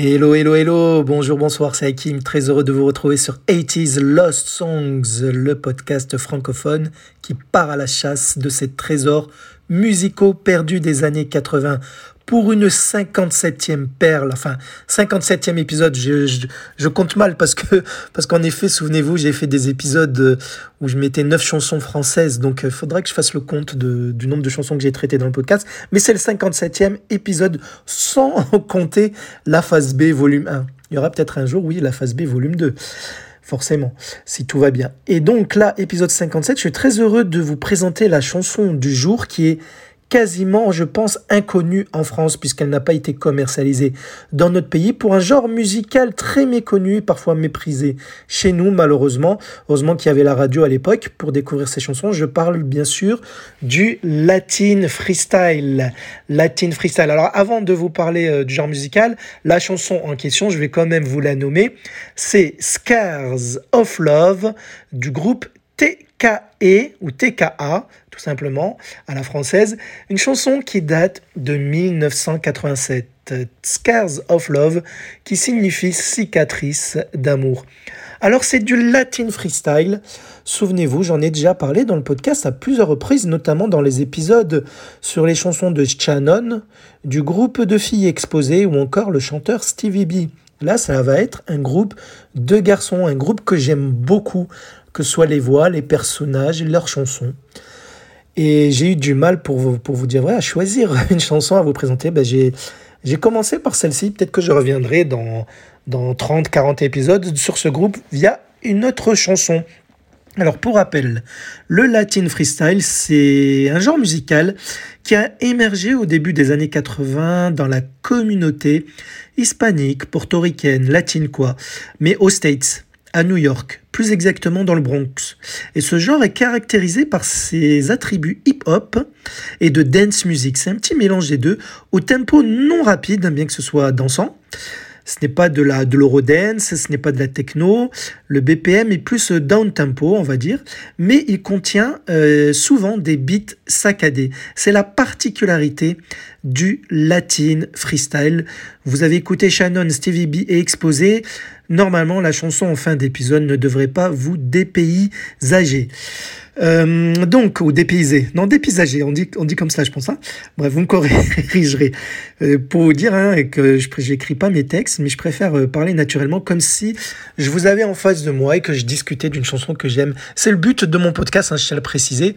Hello, hello, hello, bonjour, bonsoir, c'est Hakim, très heureux de vous retrouver sur 80s Lost Songs, le podcast francophone qui part à la chasse de ces trésors musicaux perdus des années 80 pour une 57e perle, enfin 57e épisode, je, compte mal parce que parce qu'en effet, souvenez-vous, j'ai fait des épisodes euh, où je mettais 9 chansons françaises, donc il euh, faudra que je fasse le compte du nombre de chansons que j'ai traitées dans le podcast, mais c'est le 57e épisode sans compter la phase B volume 1. Il y aura peut-être un jour, oui, la phase B volume 2 forcément, si tout va bien. Et donc là, épisode 57, je suis très heureux de vous présenter la chanson du jour qui est quasiment, je pense, inconnue en France puisqu'elle n'a pas été commercialisée dans notre pays pour un genre musical très méconnu, parfois méprisé chez nous malheureusement. Heureusement qu'il y avait la radio à l'époque pour découvrir ces chansons. Je parle bien sûr du Latin Freestyle. Latin Freestyle. Alors avant de vous parler euh, du genre musical, la chanson en question, je vais quand même vous la nommer. C'est Scars of Love du groupe TKE ou TKA, tout simplement, à la française, une chanson qui date de 1987, Scars of Love, qui signifie cicatrice d'amour. Alors c'est du latin freestyle. Souvenez-vous, j'en ai déjà parlé dans le podcast à plusieurs reprises, notamment dans les épisodes sur les chansons de Shannon, du groupe de filles exposées ou encore le chanteur Stevie B. Là, ça va être un groupe de garçons, un groupe que j'aime beaucoup que soit les voix, les personnages, leurs chansons. Et j'ai eu du mal pour vous, dire, ouais, à choisir une chanson à vous présenter. Ben, j'ai, j'ai commencé par celle-ci. Peut-être que je reviendrai dans, dans 30, 40 épisodes sur ce groupe via une autre chanson. Alors pour rappel, le Latin Freestyle, c'est un genre musical qui a émergé au début des années 80 dans la communauté hispanique, portoricaine, latine quoi, mais aux States à New York, plus exactement dans le Bronx. Et ce genre est caractérisé par ses attributs hip-hop et de dance music. C'est un petit mélange des deux, au tempo non rapide, bien que ce soit dansant. Ce n'est pas de la de l'eurodance, ce n'est pas de la techno. Le BPM est plus down tempo, on va dire, mais il contient euh, souvent des beats saccadés. C'est la particularité du latin freestyle. Vous avez écouté Shannon, Stevie B et Exposé. Normalement, la chanson en fin d'épisode ne devrait pas vous dépaysager. Euh, donc, ou dépaysé. Non, dépaysager, on dit, on dit comme ça, je pense. Hein. Bref, vous me corrigerez. Euh, pour vous dire hein, que je n'écris pas mes textes, mais je préfère euh, parler naturellement comme si je vous avais en face de moi et que je discutais d'une chanson que j'aime. C'est le but de mon podcast, hein, je tiens à le préciser.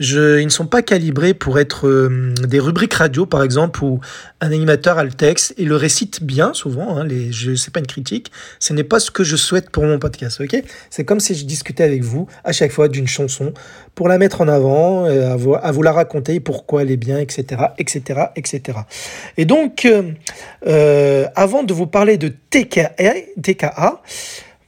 Je, ils ne sont pas calibrés pour être des rubriques radio, par exemple, où un animateur a le texte et le récite bien, souvent. Hein, les, je sais pas une critique. Ce n'est pas ce que je souhaite pour mon podcast, ok? C'est comme si je discutais avec vous à chaque fois d'une chanson pour la mettre en avant, euh, à vous, la raconter, pourquoi elle est bien, etc., etc., etc. Et donc, euh, euh, avant de vous parler de TKA, TKA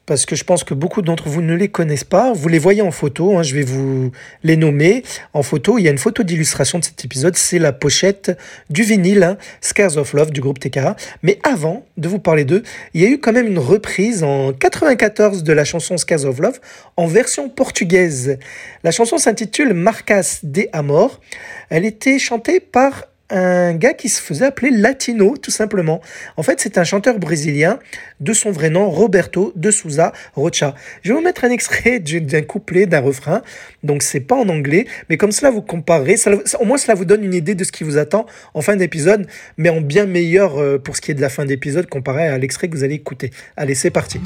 parce que je pense que beaucoup d'entre vous ne les connaissent pas. Vous les voyez en photo, hein, je vais vous les nommer en photo. Il y a une photo d'illustration de cet épisode, c'est la pochette du vinyle hein, Scars of Love du groupe TKA. Mais avant de vous parler d'eux, il y a eu quand même une reprise en 94 de la chanson Scars of Love en version portugaise. La chanson s'intitule Marcas de Amor. Elle était chantée par un gars qui se faisait appeler Latino, tout simplement. En fait, c'est un chanteur brésilien de son vrai nom, Roberto de Souza Rocha. Je vais vous mettre un extrait d'un couplet, d'un refrain. Donc, c'est pas en anglais, mais comme cela, vous comparez. au moins, cela vous donne une idée de ce qui vous attend en fin d'épisode, mais en bien meilleur euh, pour ce qui est de la fin d'épisode comparé à l'extrait que vous allez écouter. Allez, c'est parti.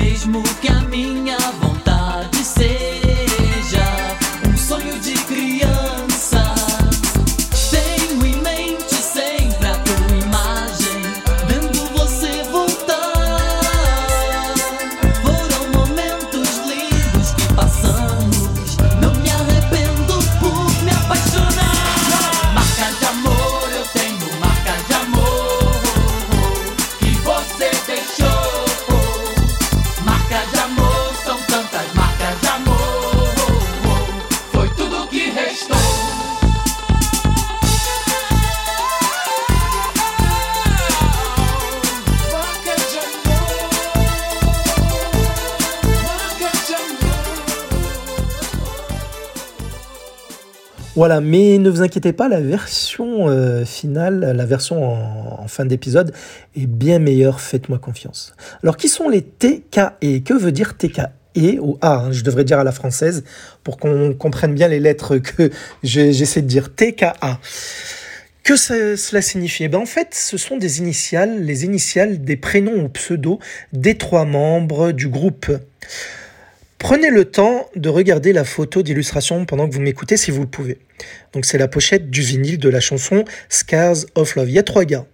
Mesmo que a minha vontade Voilà, mais ne vous inquiétez pas, la version euh, finale, la version en, fin d'épisode est bien meilleure, faites-moi confiance. Alors, qui sont les TKE Que veut dire TKE ou A, hein, je devrais dire à la française, pour qu'on comprenne bien les lettres que j'essaie de dire. TKA. Que cela signifie? Eh ben, En fait, ce sont des initiales, les initiales des prénoms ou pseudos des trois membres du groupe. Prenez le temps de regarder la photo d'illustration pendant que vous m'écoutez si vous le pouvez. Donc c'est la pochette du vinyle de la chanson Scars of Love. Il y a trois gars.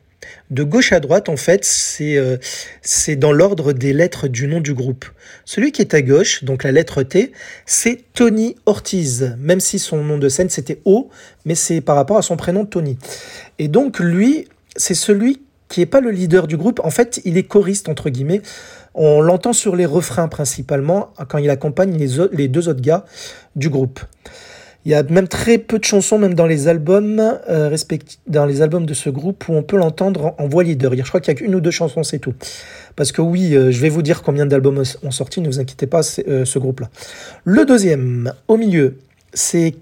De gauche à droite, en fait, c'est euh, c'est dans l'ordre des lettres du nom du groupe. Celui qui est à gauche, donc la lettre T, c'est Tony Ortiz, même si son nom de scène c'était O, mais c'est par rapport à son prénom Tony. Et donc lui, c'est celui qui n'est pas le leader du groupe. En fait, il est choriste, entre guillemets. On l'entend sur les refrains principalement, quand il accompagne les, deux autres gars du groupe. Il y a même très peu de chansons, même dans les albums, euh, dans les albums de ce groupe, où on peut l'entendre en, en voix leader. Je crois qu'il y a qu'une ou deux chansons, c'est tout. Parce que oui, euh, je vais vous dire combien d'albums ont sorti, ne vous inquiétez pas, euh, ce groupe-là. Le deuxième, au milieu, c'est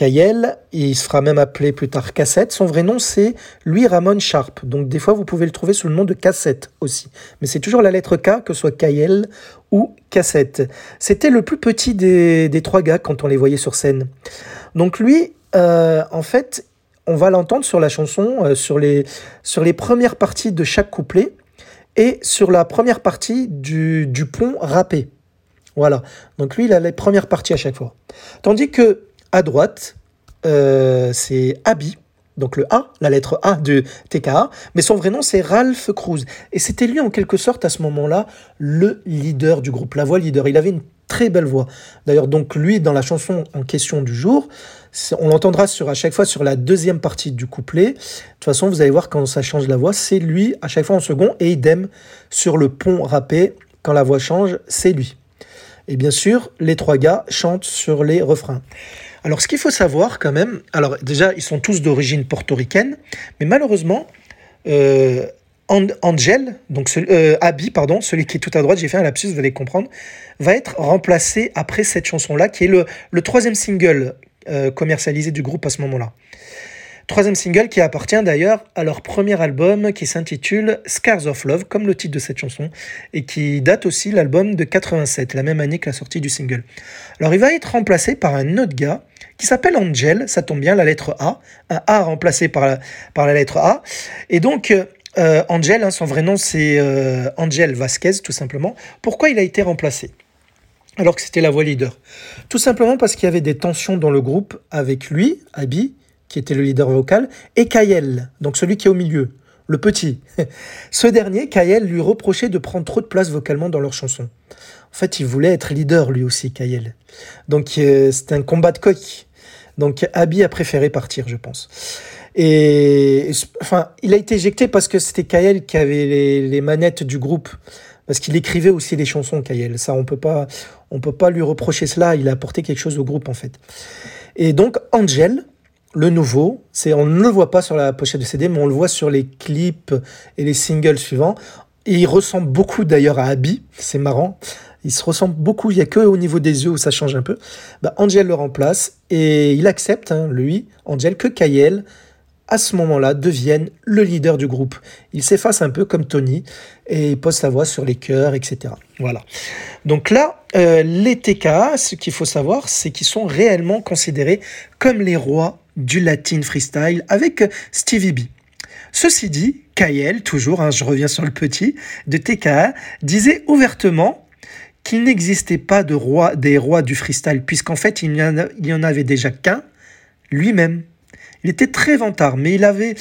Kayel. Kayel, il se fera même appeler plus tard Cassette. Son vrai nom, c'est Louis Ramon Sharp. Donc, des fois, vous pouvez le trouver sous le nom de Cassette aussi. Mais c'est toujours la lettre K, que ce soit Kayel ou Cassette. C'était le plus petit des, des trois gars quand on les voyait sur scène. Donc, lui, euh, en fait, on va l'entendre sur la chanson, euh, sur, les, sur premières parties de chaque couplet et sur la première partie du, du pont rappé. Voilà. Donc, lui, il a les premières parties à chaque fois. Tandis que à droite, euh, c'est Abby, donc le A, la lettre A de TKA, mais son vrai nom c'est Ralph Cruz. Et c'était lui en quelque sorte à ce moment-là le leader du groupe, la voix leader. Il avait une très belle voix. D'ailleurs, donc lui, dans la chanson en question du jour, on l'entendra sur à chaque fois sur la deuxième partie du couplet. De toute façon, vous allez voir quand ça change la voix, c'est lui à chaque fois en second, et idem sur le pont rappé, quand la voix change, c'est lui. Et bien sûr, les trois gars chantent sur les refrains. Alors, ce qu'il faut savoir quand même, alors déjà, ils sont tous d'origine portoricaine, mais malheureusement, euh, An- Angel, donc euh, Abby, pardon, celui qui est tout à droite, j'ai fait un lapsus, vous allez comprendre, va être remplacé après cette chanson-là, qui est le, le troisième single euh, commercialisé du groupe à ce moment-là. Troisième single qui appartient d'ailleurs à leur premier album qui s'intitule Scars of Love, comme le titre de cette chanson, et qui date aussi l'album de 87, la même année que la sortie du single. Alors il va être remplacé par un autre gars qui s'appelle Angel, ça tombe bien, la lettre A, un A remplacé par la, lettre A. Et donc euh, Angel, hein, son vrai nom c'est euh, Angel Vasquez tout simplement. Pourquoi il a été remplacé? Alors que c'était la voix leader Tout simplement parce qu'il y avait des tensions dans le groupe avec lui, Abby, qui était le leader vocal, et Kayel, donc celui qui est au milieu, le petit. Ce dernier, Kayel, lui reprochait de prendre trop de place vocalement dans leurs chansons. En fait, il voulait être leader lui aussi, Kayel. Donc euh, c'était un combat de coq. Donc Abby a préféré partir, je pense. Et enfin, il a été éjecté parce que c'était Kayel qui avait les, manettes du groupe. Parce qu'il écrivait aussi des chansons, Kayel. Ça, on peut pas, on peut pas lui reprocher cela. Il a apporté quelque chose au groupe, en fait. Et donc, Angel, le nouveau, c'est, on ne le voit pas sur la pochette de CD, mais on le voit sur les clips et les singles suivants. Il ressemble beaucoup d'ailleurs à Abby. C'est marrant. Il se ressemble beaucoup. Il n'y a que au niveau des yeux où ça change un peu. Bah, Angel le remplace et il accepte, hein, lui, Angel, que Kayel à ce moment-là, devienne le leader du groupe. Il s'efface un peu comme Tony et il pose sa voix sur les chœurs, etc. Voilà. Donc là, euh, les TKA, ce qu'il faut savoir, c'est qu'ils sont réellement considérés comme les rois du latin freestyle avec Stevie B. Ceci dit, Kayel, toujours, hein, je reviens sur le petit, de TKA, disait ouvertement qu'il n'existait pas de roi, des rois du freestyle, puisqu'en fait, il n'y en, avait déjà qu'un, lui-même. Il était très vantard, mais il avait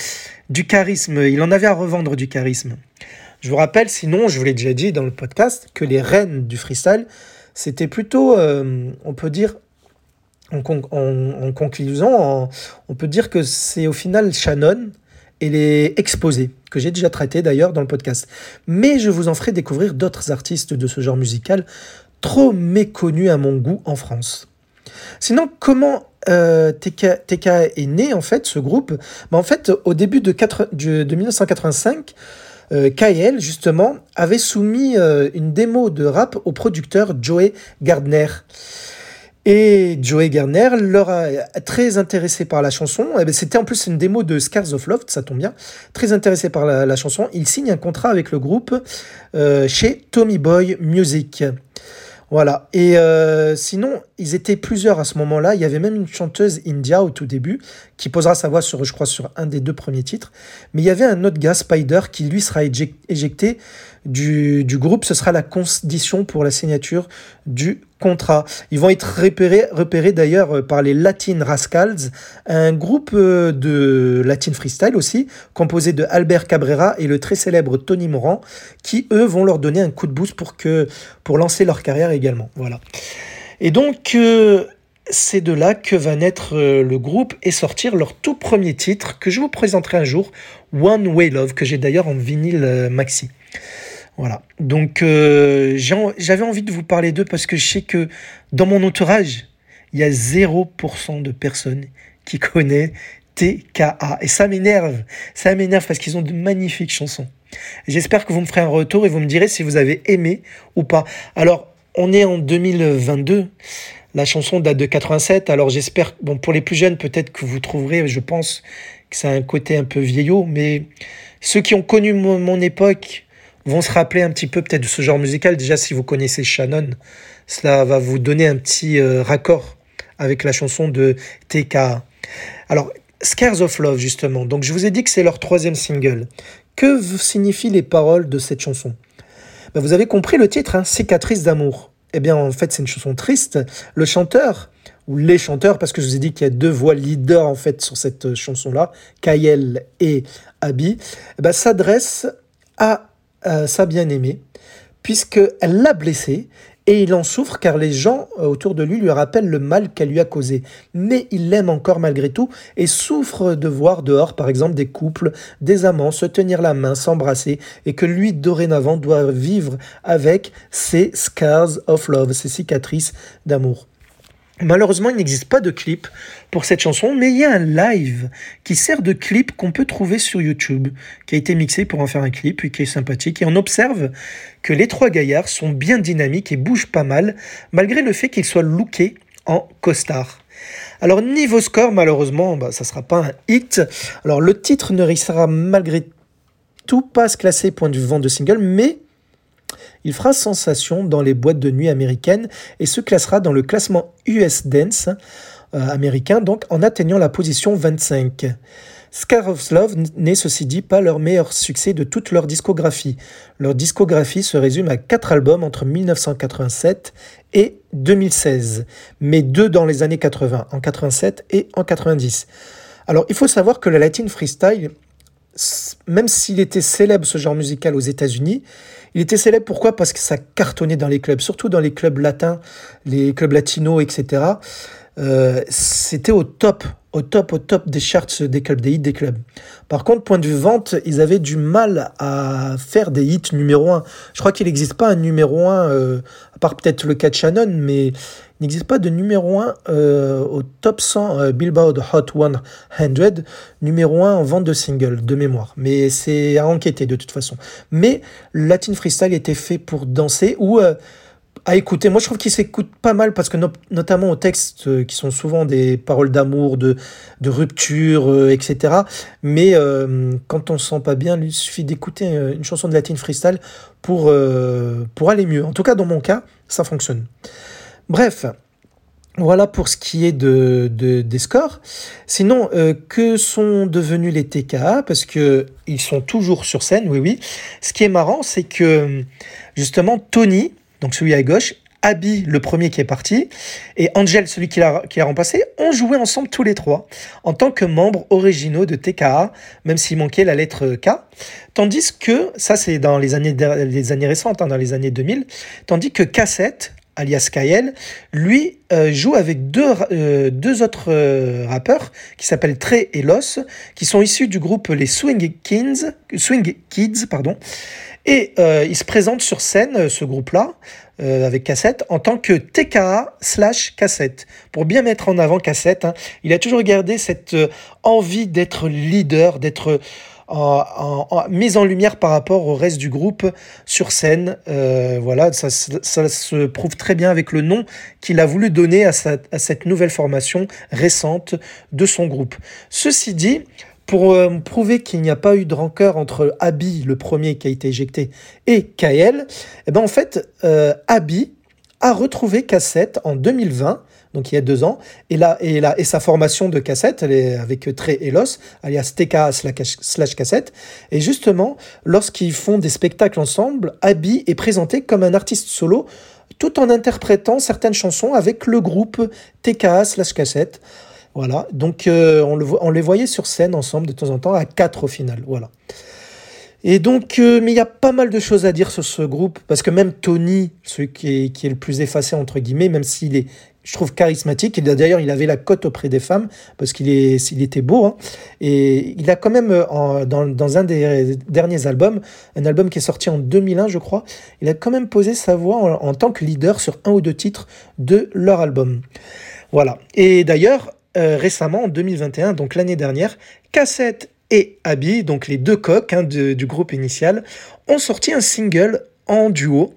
du charisme, il en avait à revendre du charisme. Je vous rappelle, sinon, je vous l'ai déjà dit dans le podcast, que les reines du freestyle, c'était plutôt, euh, on peut dire, en, con en, en conclusion, on peut dire que c'est au final Shannon et les exposés, que j'ai déjà traité d'ailleurs dans le podcast. Mais je vous en ferai découvrir d'autres artistes de ce genre musical, trop méconnus à mon goût en France. Sinon, comment euh, TK, est né en fait ce groupe? Ben, En fait, au début de, 4, de, de 1985, euh, KL justement avait soumis euh, une démo de rap au producteur Joey Gardner. Et Joey Garner leur très intéressé par la chanson. Eh ben, c'était en plus une démo de Scars of Love, ça tombe bien. Très intéressé par la, la chanson. Il signe un contrat avec le groupe euh, chez Tommy Boy Music. Voilà. Et euh, sinon, ils étaient plusieurs à ce moment-là. Il y avait même une chanteuse India au tout début qui posera sa voix sur, je crois, sur un des deux premiers titres. Mais il y avait un autre gars, Spider, qui lui sera éjecté du, du groupe. Ce sera la condition pour la signature du contrat. Ils vont être repérés, repérés d'ailleurs euh, par les Latin Rascals, un groupe euh, de Latin freestyle aussi, composé de Albert Cabrera et le très célèbre Tony Moran, qui eux vont leur donner un coup de boost pour, que, pour lancer leur carrière également. Voilà. Et donc, euh, c'est de là que va naître le groupe et sortir leur tout premier titre que je vous présenterai un jour, One Way Love, que j'ai d'ailleurs en vinyle maxi. Voilà. Donc euh, j'avais envie de vous parler d'eux parce que je sais que dans mon entourage, il y a 0% de personnes qui connaissent TKA. Et ça m'énerve. Ça m'énerve parce qu'ils ont de magnifiques chansons. J'espère que vous me ferez un retour et vous me direz si vous avez aimé ou pas. Alors, on est en 2022. La chanson date de 87. Alors j'espère, bon, pour les plus jeunes, peut-être que vous trouverez, je pense que ça a un côté un peu vieillot, mais ceux qui ont connu mon époque, vont se rappeler un petit peu peut-être de ce genre musical. Déjà, si vous connaissez Shannon, cela va vous donner un petit euh, raccord avec la chanson de TK. Alors, Scares of Love, justement. Donc, je vous ai dit que c'est leur troisième single. Que signifient les paroles de cette chanson? Ben, Vous avez compris le titre, hein, Cicatrice d'amour. Eh bien, en fait, c'est une chanson triste. Le chanteur, ou les chanteurs, parce que je vous ai dit qu'il y a deux voix leaders, en fait, sur cette euh, chanson-là, Kyle et Abby, eh ben, s'adresse à euh, sa bien-aimée, puisqu'elle l'a blessé et il en souffre car les gens euh, autour de lui lui rappellent le mal qu'elle lui a causé. Mais il l'aime encore malgré tout et souffre de voir dehors, par exemple, des couples, des amants se tenir la main, s'embrasser et que lui, dorénavant, doit vivre avec ses scars of love, ses cicatrices d'amour. Malheureusement, il n'existe pas de clip pour cette chanson, mais il y a un live qui sert de clip qu'on peut trouver sur YouTube, qui a été mixé pour en faire un clip et qui est sympathique. Et on observe que les trois gaillards sont bien dynamiques et bougent pas mal, malgré le fait qu'ils soient lookés en costard. Alors niveau score, malheureusement, bah, ça sera pas un hit. Alors le titre ne réussira malgré tout pas se classer point de vue de single, mais il fera sensation dans les boîtes de nuit américaines et se classera dans le classement US Dance euh, américain, donc en atteignant la position 25. Scar of Love n'est ceci dit pas leur meilleur succès de toute leur discographie. Leur discographie se résume à quatre albums entre 1987 et 2016, mais deux dans les années 80, en 87 et en 90. Alors il faut savoir que le Latin Freestyle, même s'il était célèbre ce genre musical aux États-Unis, il était célèbre pourquoi? Parce que ça cartonnait dans les clubs, surtout dans les clubs latins, les clubs latinos, etc. Euh, c'était au top, au top, au top des charts des clubs, des hits des clubs. Par contre, point de vue vente, ils avaient du mal à faire des hits numéro 1. Je crois qu'il n'existe pas un numéro 1, euh, à part peut-être le cas de Shannon, mais n'existe pas de numéro 1 euh, au top 100 Billboard Hot 100, numéro 1 en vente de singles, de mémoire. Mais c'est à enquêter de toute façon. Mais Latin Freestyle était fait pour danser ou à écouter. Moi, je trouve qu'il s'écoute pas mal parce que notamment aux textes euh, qui sont souvent des paroles d'amour, de, de rupture, euh, etc. Mais euh, quand on se sent pas bien, il suffit d'écouter une chanson de Latin freestyle pour, pour aller mieux. En tout cas, dans mon cas, ça fonctionne. Bref. Voilà pour ce qui est de, de des scores. Sinon, que sont devenus les TKA Parce que ils sont toujours sur scène, oui, oui. Ce qui est marrant, c'est que justement Tony, donc celui à gauche, Abby, le premier qui est parti, et Angel, celui qui l'a, remplacé, ont joué ensemble tous les trois, en tant que membres originaux de TKA, même s'il manquait la lettre K. Tandis que, ça c'est dans les années, les années récentes, hein, dans les années 2000, tandis que Cassette, alias Kael, lui euh, joue avec deux, euh, autres euh, rappeurs qui s'appellent Trey et Los, qui sont issus du groupe les Swing Kids, Swing Kids pardon, et il se présente sur scène, ce groupe-là, avec Cassette, en tant que TKA slash Cassette. Pour bien mettre en avant Cassette, hein. il a toujours gardé cette envie d'être leader, d'être en, en- mise en lumière par rapport au reste du groupe sur scène. Euh, voilà, ça, se- prouve très bien avec le nom qu'il a voulu donner à, cette nouvelle formation récente de son groupe. Ceci dit, pour euh, prouver qu'il n'y a pas eu de rancœur entre Abby, le premier qui a été éjecté, et Kael, eh ben en fait, euh, Abby a retrouvé Cassette en 2020, donc il y a deux ans, et, là, et, là, et sa formation de Cassette, elle est avec Trey Elos, alias TK slash, Cassette, et justement, lorsqu'ils font des spectacles ensemble, Abby est présenté comme un artiste solo, tout en interprétant certaines chansons avec le groupe TK slash Cassette. Voilà, donc euh, on, le, on les voyait sur scène ensemble de temps en temps, à quatre au final. Voilà. Et donc, euh, mais il y a pas mal de choses à dire sur ce groupe, parce que même Tony, celui qui est, qui est le plus effacé, entre guillemets, même s'il est, je trouve, charismatique, d'ailleurs, il avait la cote auprès des femmes, parce qu'il était beau, hein, et il a quand même, dans, dans un des derniers albums, un album qui est sorti en 2001, je crois, il a quand même posé sa voix en, tant que leader sur un ou deux titres de leur album. Voilà. Et d'ailleurs, euh, récemment, en 2021, donc l'année dernière, Cassette et Abby, donc les deux coqs hein, du groupe initial, ont sorti un single en duo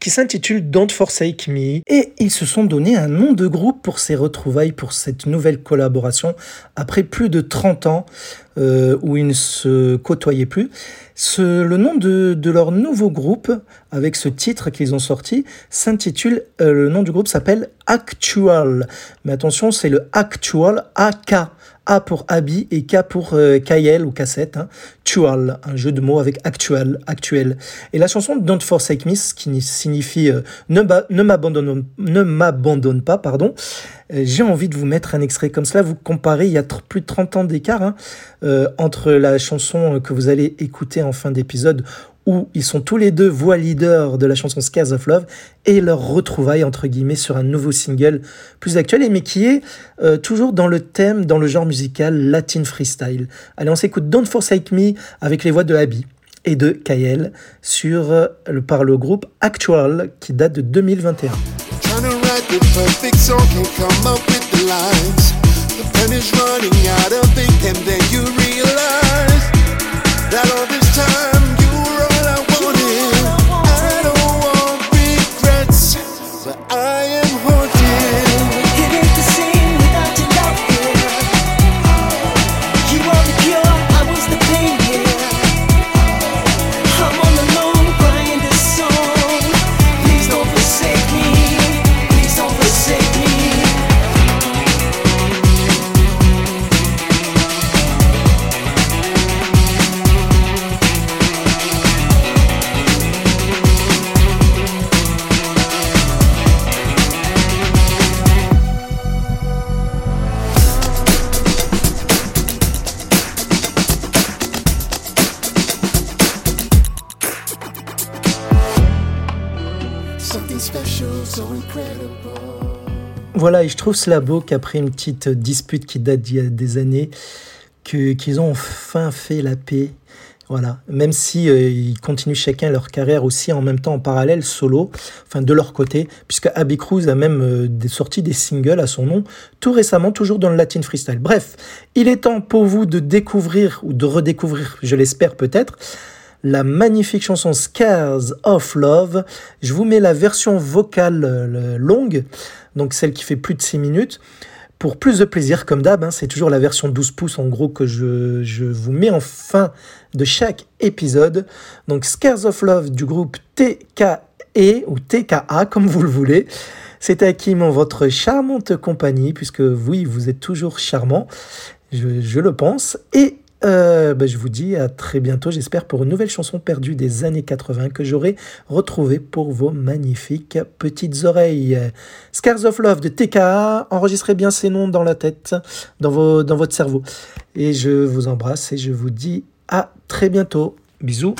qui s'intitule Don't Forsake Me. Et ils se sont donné un nom de groupe pour ces retrouvailles, pour cette nouvelle collaboration, après plus de 30 ans euh, où ils ne se côtoyaient plus. Ce, le nom de, de leur nouveau groupe, avec ce titre qu'ils ont sorti, s'intitule, euh, le nom du groupe s'appelle Actual. Mais attention, c'est le Actual AK. A pour Abby et K pour euh, ou cassette. Hein. Tual, un jeu de mots avec actuel, actuel. Et la chanson Don't Forsake Me, qui signifie euh, ne, ba- ne m'abandonne ne m'abandonne pas, pardon. Euh, J'ai envie de vous mettre un extrait comme cela. Vous comparez, il y a plus de 30 ans d'écart hein, euh, entre la chanson que vous allez écouter en fin d'épisode où ils sont tous les deux voix leaders de la chanson Scares of Love et leur retrouvaille entre guillemets sur un nouveau single plus actuel et mais qui est euh, toujours dans le thème, dans le genre musical latin freestyle. Allez, on s'écoute Don't Forsake Me avec les voix de Abby et de Kael sur euh, par le groupe Actual qui date de 2021. Voilà, et je trouve cela beau qu'après une petite dispute qui date d'il y a des années, qu'ils ont enfin fait la paix. Voilà, même si euh, ils continuent chacun leur carrière aussi en même temps en parallèle, solo, enfin de leur côté, puisque Abbey Cruz a même euh, sorti des singles à son nom, tout récemment, toujours dans le Latin Freestyle. Bref, il est temps pour vous de découvrir, ou de redécouvrir, je l'espère peut-être, la magnifique chanson Scars of Love. Je vous mets la version vocale euh, longue, donc celle qui fait plus de 6 minutes. Pour plus de plaisir, comme d'hab, hein, c'est toujours la version 12 pouces en gros que je, je vous mets en fin de chaque épisode. Donc Scars of Love du groupe TKE ou TKA comme vous le voulez. C'est Hakim en votre charmante compagnie, puisque oui, vous êtes toujours charmant, je, je le pense. Et euh, bah, je vous dis à très bientôt, j'espère, pour une nouvelle chanson perdue des années 80 que j'aurai retrouvée pour vos magnifiques petites oreilles. Scars of Love de TKA, enregistrez bien ces noms dans la tête, dans, vos, dans votre cerveau. Et je vous embrasse et je vous dis à très bientôt. Bisous.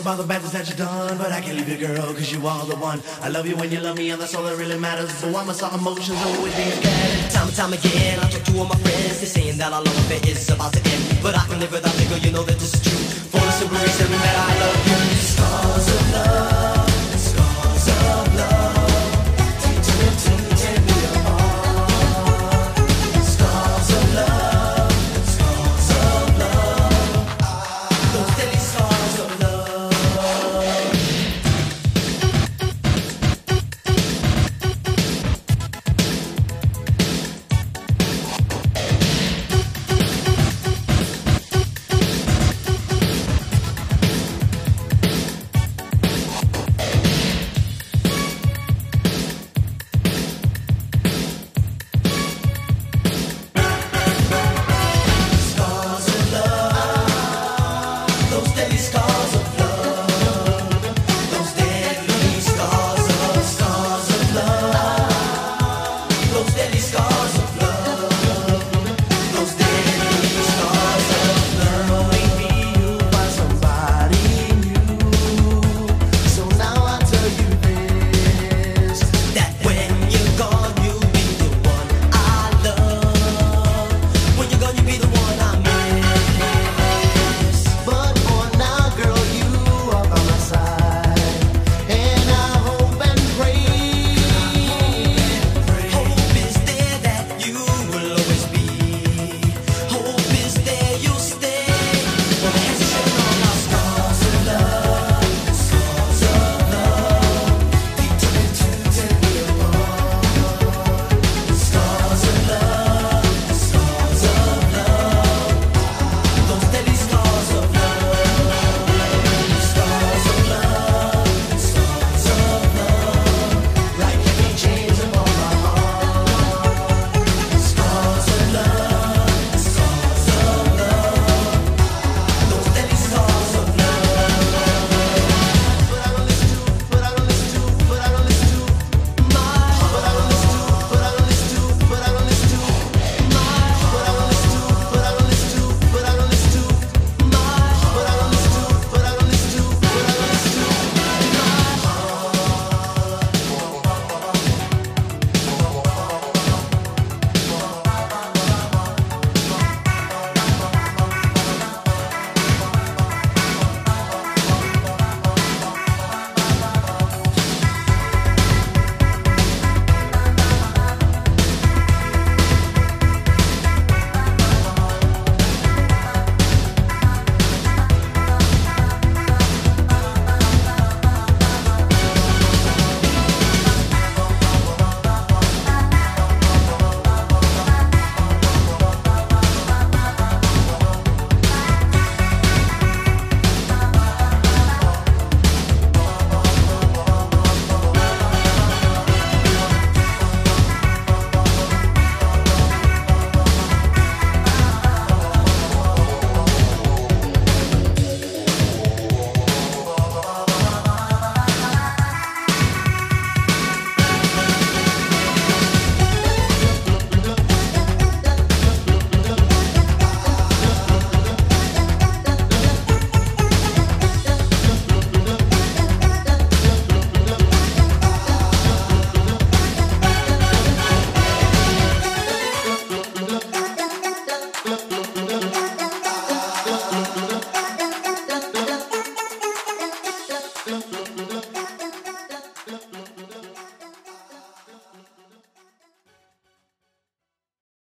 About the bad things that you done. But I can't leave you, girl, cause you are the one. I love you when you love me, and that's all that really matters. So must our emotions always be scattered? Time and time again, I talk to all my friends. They're saying that our love affair is about to end. But I can live without you, girl, you know that this is true. For the simple reason that I